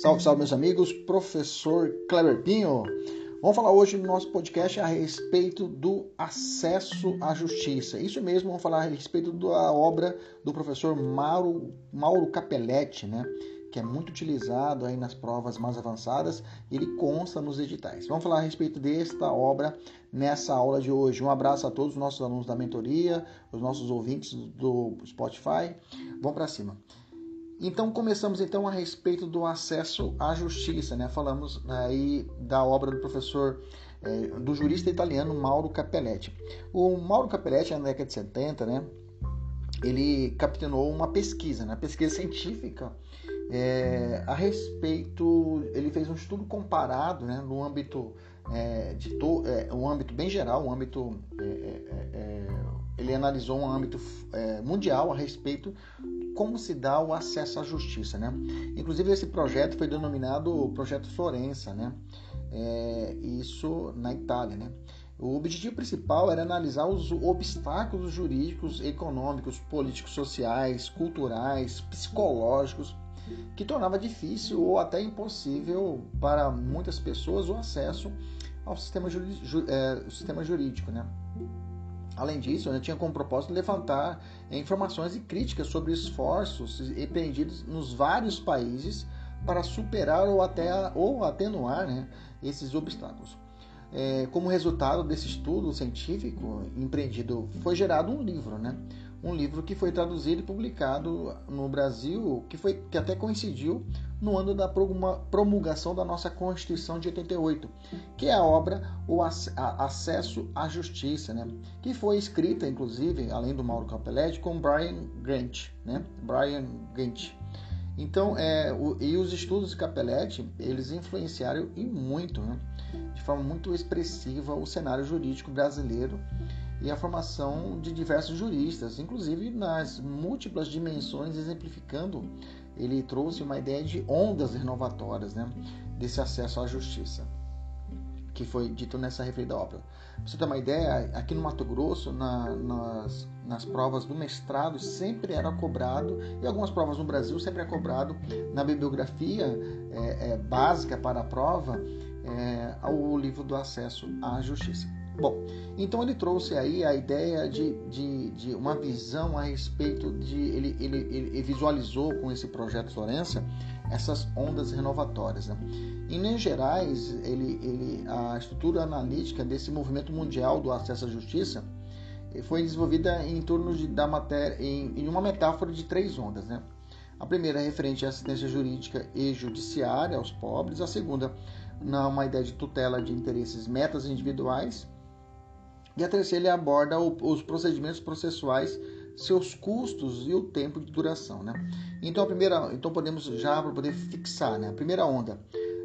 Salve, salve, meus amigos. Professor Kleber Pinho. Vamos falar hoje no nosso podcast a respeito do acesso à justiça. Isso mesmo, vamos falar a respeito da obra do professor Mauro, Mauro Capelletti, né? que é muito utilizado aí nas provas mais avançadas, ele consta nos editais. Vamos falar a respeito desta obra nessa aula de hoje. Um abraço a todos os nossos alunos da mentoria, os nossos ouvintes do Spotify. Vamos para cima. Então começamos então a respeito do acesso à justiça, né? Falamos aí da obra do professor é, do jurista italiano Mauro Capelletti. O Mauro Capelletti na década de 70, né? Ele capitaneou uma pesquisa, né? Pesquisa científica é, a respeito, ele fez um estudo comparado, né? No âmbito é, de to, um âmbito bem geral, um âmbito ele analisou um âmbito mundial a respeito como se dá o acesso à justiça, né? Inclusive esse projeto foi denominado Projeto Florença, né? É, isso na Itália, né? O objetivo principal era analisar os obstáculos jurídicos, econômicos, políticos, sociais, culturais, psicológicos que tornava difícil ou até impossível para muitas pessoas o acesso ao sistema, é, sistema jurídico, né? Além disso, tinha como propósito levantar informações e críticas sobre esforços empreendidos nos vários países para superar ou até ou atenuar né, esses obstáculos. É, como resultado desse estudo científico empreendido, foi gerado um livro, né? Um livro que foi traduzido e publicado no Brasil, que, foi, que até coincidiu no ano da promulgação da nossa Constituição de 88, que é a obra O Acesso à Justiça, né? que foi escrita, inclusive, além do Mauro Capelletti, com Brian Grant. Né? Brian Grant. Então, é, o, e os estudos de Capelletti, eles influenciaram e muito, né? de forma muito expressiva, o cenário jurídico brasileiro e a formação de diversos juristas, inclusive nas múltiplas dimensões, exemplificando, ele trouxe uma ideia de ondas renovatórias né, desse acesso à justiça, que foi dito nessa referida obra. Pra você ter uma ideia, aqui no Mato Grosso, na, nas, nas provas do mestrado, sempre era cobrado, e algumas provas no Brasil sempre é cobrado na bibliografia é, é, básica para a prova, é, o livro do acesso à justiça. Bom, então ele trouxe aí a ideia de, de, de uma visão a respeito de. Ele, ele, ele visualizou com esse projeto Florença essas ondas renovatórias. Né? Em linhas gerais, ele, ele, a estrutura analítica desse movimento mundial do acesso à justiça foi desenvolvida em torno de, da matéria, em, em uma metáfora de três ondas. Né? A primeira é referente à assistência jurídica e judiciária aos pobres, a segunda, uma ideia de tutela de interesses metas individuais e a terceira ele aborda os procedimentos processuais, seus custos e o tempo de duração, né? Então a primeira, então podemos já para poder fixar, né? A primeira onda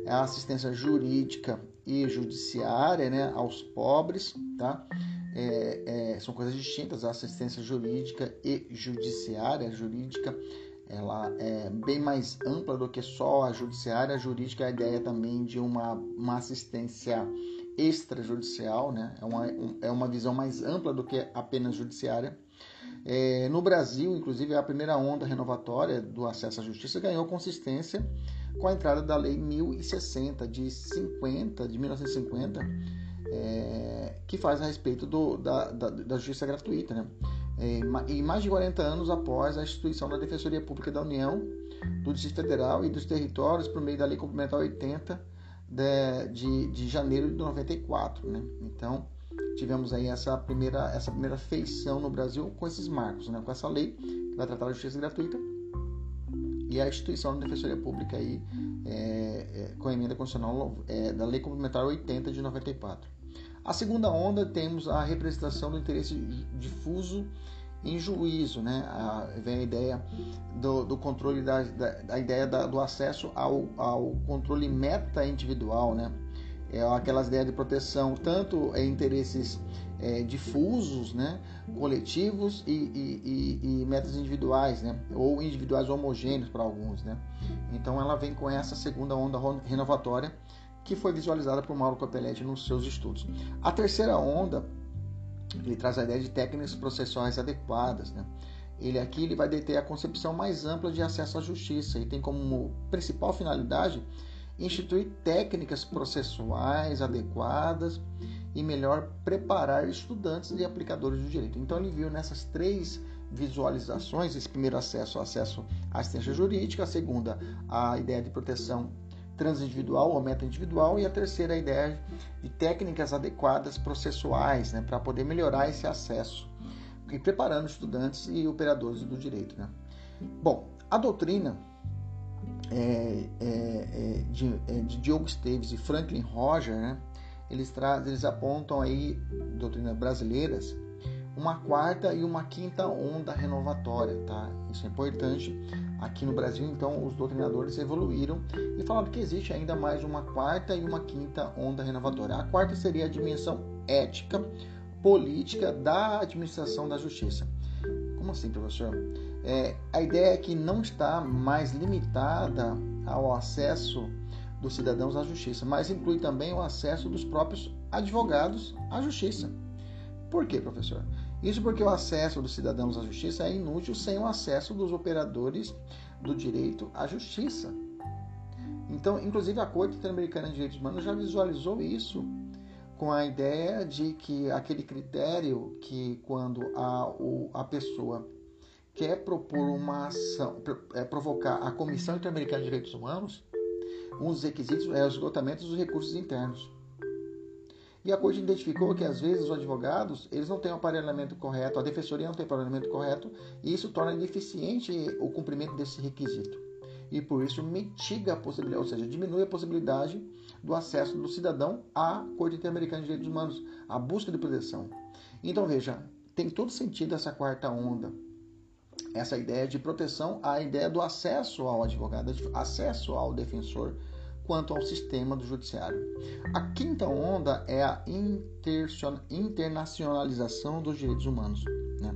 é a assistência jurídica e judiciária, né, aos pobres, tá? É, é, são coisas distintas. A assistência jurídica e judiciária, jurídica, ela é bem mais ampla do que só a judiciária. A jurídica é a ideia também de uma, uma assistência extrajudicial, né? é, uma, é uma visão mais ampla do que apenas judiciária. É, no Brasil, inclusive, a primeira onda renovatória do acesso à justiça ganhou consistência com a entrada da Lei 1060 de 50, de 1950, é, que faz a respeito do, da, da, da, justiça gratuita. Né? É, e mais de 40 anos após a instituição da Defensoria Pública da União, do Distrito Federal e dos territórios por meio da Lei Complementar 80 de, de, de janeiro de 94, né? Então tivemos aí essa primeira essa primeira feição no Brasil com esses marcos, né? Com essa lei que vai tratar da justiça gratuita e a instituição da Defensoria Pública aí é, é, com a emenda constitucional é, da Lei Complementar 80 de 94. A segunda onda temos a representação do interesse difuso em juízo, né? A, vem a ideia do, do controle da, da, ideia da, do acesso ao, ao controle meta individual, né? É aquelas ideias de proteção tanto em interesses é, difusos, né? coletivos e, e, e, e, metas individuais, né? ou individuais homogêneos para alguns. Né? Então ela vem com essa segunda onda renovatória que foi visualizada por Mauro Copelletti nos seus estudos. A terceira onda ele traz a ideia de técnicas processuais adequadas, né? Ele aqui ele vai deter a concepção mais ampla de acesso à justiça e tem como principal finalidade instituir técnicas processuais adequadas e melhor preparar estudantes e aplicadores do direito. Então ele viu nessas três visualizações, esse primeiro acesso, acesso à assistência jurídica, a segunda, a ideia de proteção transindividual ou meta-individual e a terceira, a ideia de técnicas adequadas processuais, né, para poder melhorar esse acesso e preparando estudantes e operadores do direito. Né? Bom, a doutrina é, é, é, de, é, de Diogo Esteves e Franklin Roger, né, eles, eles apontam aí, doutrinas brasileiras, uma quarta e uma quinta onda renovatória, tá? Isso é importante. Aqui no Brasil, então, os doutrinadores evoluíram e falaram que existe ainda mais uma quarta e uma quinta onda renovatória. A quarta seria a dimensão ética, política da administração da justiça. Como assim, professor? É, a ideia é que não está mais limitada ao acesso dos cidadãos à justiça, mas inclui também o acesso dos próprios advogados à justiça. Por quê, professor? Isso porque o acesso dos cidadãos à justiça é inútil sem o acesso dos operadores do direito à justiça. Então, inclusive, a Corte Interamericana de Direitos Humanos já visualizou isso com a ideia de que aquele critério que quando a, a pessoa quer propor uma ação, é, provocar a Comissão Interamericana de Direitos Humanos, um dos requisitos é o esgotamento dos recursos internos. E a corte identificou que às vezes os advogados eles não têm o aparelhamento correto, a defensoria não tem o aparelhamento correto, e isso torna deficiente o cumprimento desse requisito. E por isso mitiga a possibilidade, ou seja, diminui a possibilidade do acesso do cidadão à Corte Interamericana de Direitos Humanos, à busca de proteção. Então veja, tem todo sentido essa quarta onda, essa ideia de proteção, a ideia do acesso ao advogado, acesso ao defensor, quanto ao sistema do judiciário. A quinta onda é a internacionalização dos direitos humanos. Né?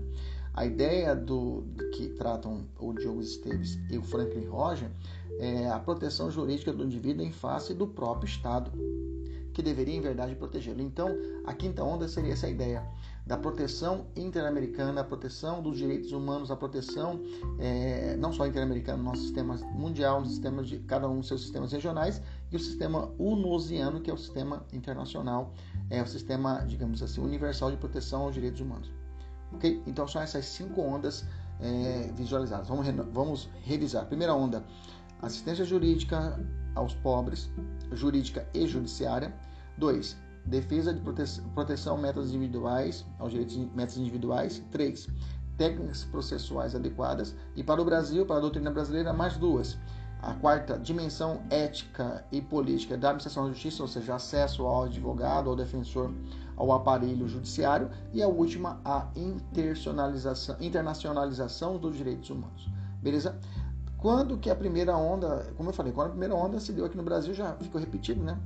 A ideia do que tratam o Diogo Esteves e o Franklin Roger é a proteção jurídica do indivíduo em face do próprio Estado, que deveria, em verdade, protegê-lo. Então, a quinta onda seria essa ideia da proteção interamericana, a proteção dos direitos humanos, a proteção é, não só interamericana, no nosso sistema mundial, no sistema de cada um dos seus sistemas regionais, e o sistema unosiano, que é o sistema internacional, é o sistema, digamos assim, universal de proteção aos direitos humanos. Ok? Então são essas cinco ondas é, visualizadas. Vamos, vamos revisar. Primeira onda, assistência jurídica aos pobres, jurídica e judiciária. Dois, defesa de proteção, proteção métodos individuais, aos direitos métodos individuais. 3. Técnicas processuais adequadas. E para o Brasil, para a doutrina brasileira, mais duas. A quarta, dimensão ética e política da administração da justiça, ou seja, acesso ao advogado, ao defensor, ao aparelho judiciário. E a última, a internacionalização dos direitos humanos. Beleza? Quando que a primeira onda, como eu falei, quando a primeira onda se deu aqui no Brasil, já ficou repetido, né?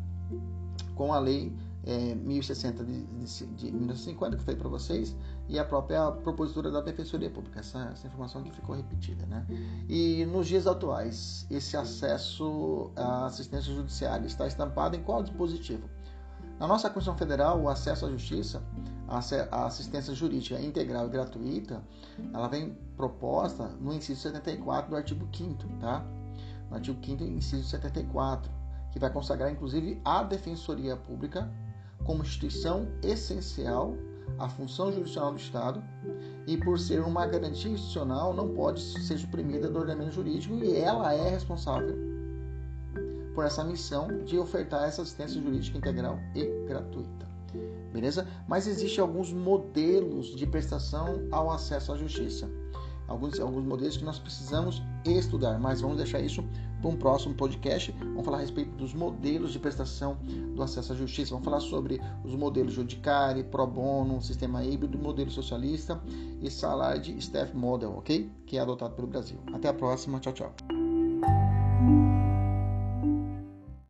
Com a lei é, 1060 de, de, de 1950, que foi para vocês, e a própria propositura da Defensoria Pública, essa, essa, informação que ficou repetida. Né? E nos dias atuais, esse acesso à assistência judiciária está estampado em qual dispositivo? Na nossa Constituição Federal, o acesso à justiça, a assistência jurídica integral e gratuita, ela vem proposta no inciso 74 do artigo 5 tá? No artigo 5 inciso 74, que vai consagrar inclusive a Defensoria Pública como instituição essencial à função judicial do Estado e, por ser uma garantia institucional, não pode ser suprimida do ordenamento jurídico e ela é responsável por essa missão de ofertar essa assistência jurídica integral e gratuita. Beleza? Mas existem alguns modelos de prestação ao acesso à justiça alguns, alguns modelos que nós precisamos estudar, mas vamos deixar isso para um próximo podcast. Vamos falar a respeito dos modelos de prestação do acesso à justiça. Vamos falar sobre os modelos judicário, pro bono, sistema híbrido, modelo socialista e salário de staff model, ok? Que é adotado pelo Brasil. Até a próxima. Tchau, tchau.